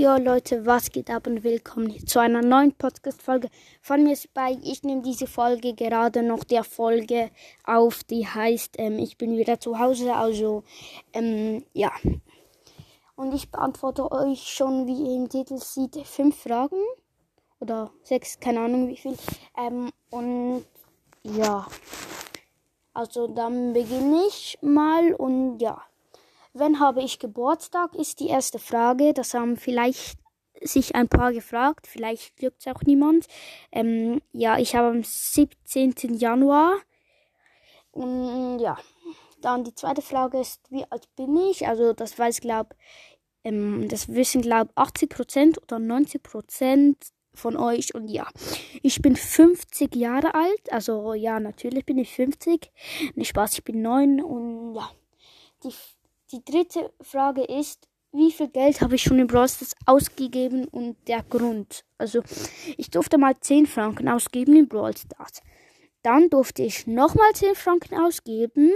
Jo Leute, was geht ab und willkommen zu einer neuen Podcast-Folge von mir Spike. Ich nehme diese Folge gerade noch der Folge auf, die heißt ähm, Ich bin wieder zu Hause, also ähm, ja. Und ich beantworte euch schon, wie ihr im Titel seht, fünf Fragen oder sechs, keine Ahnung wie viel. Ähm, und ja, also dann beginne ich mal und ja. Wann habe ich Geburtstag, ist die erste Frage. Das haben vielleicht sich ein paar gefragt. Vielleicht glückt es auch niemand. Ähm, ja, ich habe am 17. Januar. Und ja, dann die zweite Frage ist, wie alt bin ich? Also das weiß, glaube ähm, das wissen, glaube 80% oder 90% von euch. Und ja, ich bin 50 Jahre alt. Also ja, natürlich bin ich 50. Nicht Spaß, ich bin 9. Und ja, die die dritte Frage ist, wie viel Geld habe ich schon in Brawl Stars ausgegeben und der Grund. Also, ich durfte mal 10 Franken ausgeben in Brawl Stars. Dann durfte ich nochmal 10 Franken ausgeben.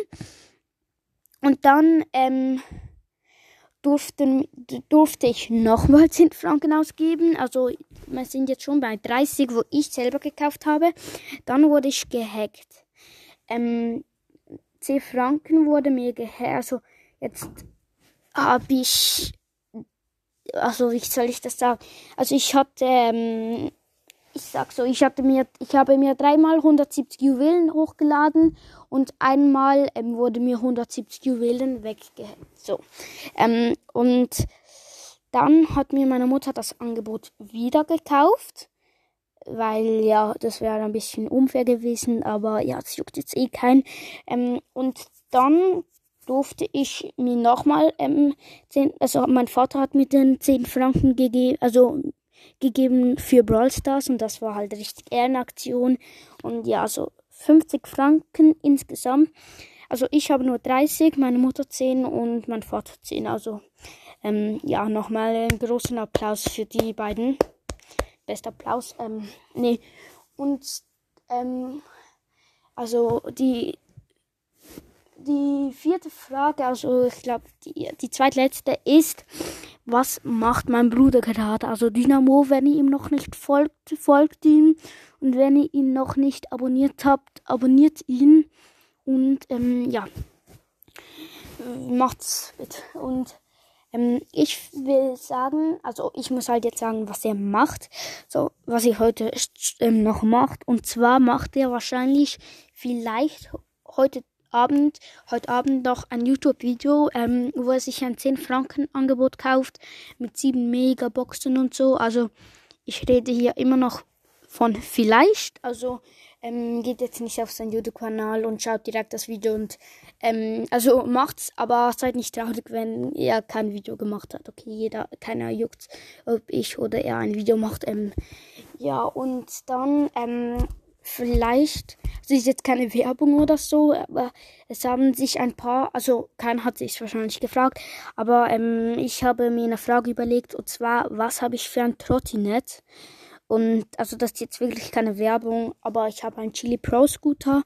Und dann ähm, durfte, durfte ich nochmal 10 Franken ausgeben. Also, wir sind jetzt schon bei 30, wo ich selber gekauft habe. Dann wurde ich gehackt. Ähm, 10 Franken wurde mir gehackt. Also, Jetzt habe ich, also wie soll ich das sagen? Also ich hatte, ähm, ich sag so, ich hatte mir, ich habe mir dreimal 170 Juwelen hochgeladen und einmal ähm, wurde mir 170 Juwelen weggehängt. So, ähm, und dann hat mir meine Mutter das Angebot wieder gekauft weil ja, das wäre ein bisschen unfair gewesen, aber ja, es juckt jetzt eh kein. Ähm, und dann durfte ich mir nochmal ähm, 10, also mein Vater hat mir den 10 Franken gegeben, also gegeben für Brawl Stars und das war halt richtig Ehrenaktion und ja, so 50 Franken insgesamt. Also ich habe nur 30, meine Mutter 10 und mein Vater 10. Also ähm, ja, nochmal einen großen Applaus für die beiden. Bester Applaus. Ähm, nee. Und ähm, also die die vierte Frage, also ich glaube, die, die zweitletzte ist, was macht mein Bruder gerade? Also Dynamo, wenn ihr ihm noch nicht folgt, folgt ihm. Und wenn ihr ihn noch nicht abonniert habt, abonniert ihn. Und ähm, ja, macht's bitte. Und ähm, ich will sagen, also ich muss halt jetzt sagen, was er macht. So, was er heute ähm, noch macht. Und zwar macht er wahrscheinlich vielleicht heute Abend, heute Abend noch ein YouTube-Video, ähm, wo er sich ein 10-Franken-Angebot kauft mit 7 Megaboxen und so. Also ich rede hier immer noch von vielleicht. Also ähm, geht jetzt nicht auf seinen YouTube-Kanal und schaut direkt das Video und ähm, also macht's, aber seid nicht traurig, wenn er kein Video gemacht hat. Okay, jeder, keiner juckt, ob ich oder er ein Video macht. Ähm, ja, und dann ähm, vielleicht, also ist jetzt keine Werbung oder so, aber es haben sich ein paar, also keiner hat sich wahrscheinlich gefragt, aber ähm, ich habe mir eine Frage überlegt und zwar, was habe ich für ein Trottinett? Und also das ist jetzt wirklich keine Werbung, aber ich habe ein Chili Pro Scooter.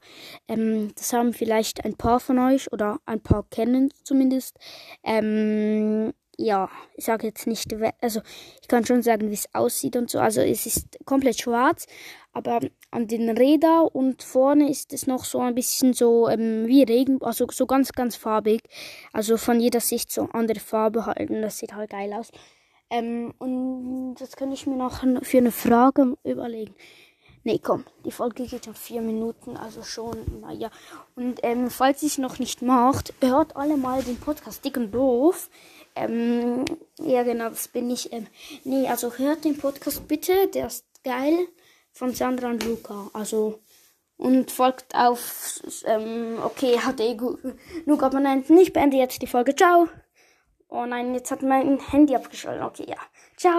Ähm, das haben vielleicht ein paar von euch oder ein paar kennen zumindest. Ähm, ja, ich sage jetzt nicht, also ich kann schon sagen, wie es aussieht und so. Also es ist komplett schwarz, aber an den Rädern und vorne ist es noch so ein bisschen so ähm, wie Regen, also so ganz, ganz farbig. Also von jeder Sicht so andere Farbe halten. Das sieht halt geil aus. Ähm, und das kann ich mir noch für eine Frage überlegen. Nee, komm, die Folge geht schon vier Minuten, also schon, naja. Und ähm, falls ihr es noch nicht macht, hört alle mal den Podcast Dick und Doof. Ähm, ja, genau, das bin ich. Ähm, nee, also hört den Podcast bitte, der ist geil. Von Sandra und Luca. Also, und folgt auf, ähm, okay, hat eh genug Abonnenten. Ich beende jetzt die Folge. Ciao. Oh nein, jetzt hat mein Handy abgeschaltet. Okay, ja.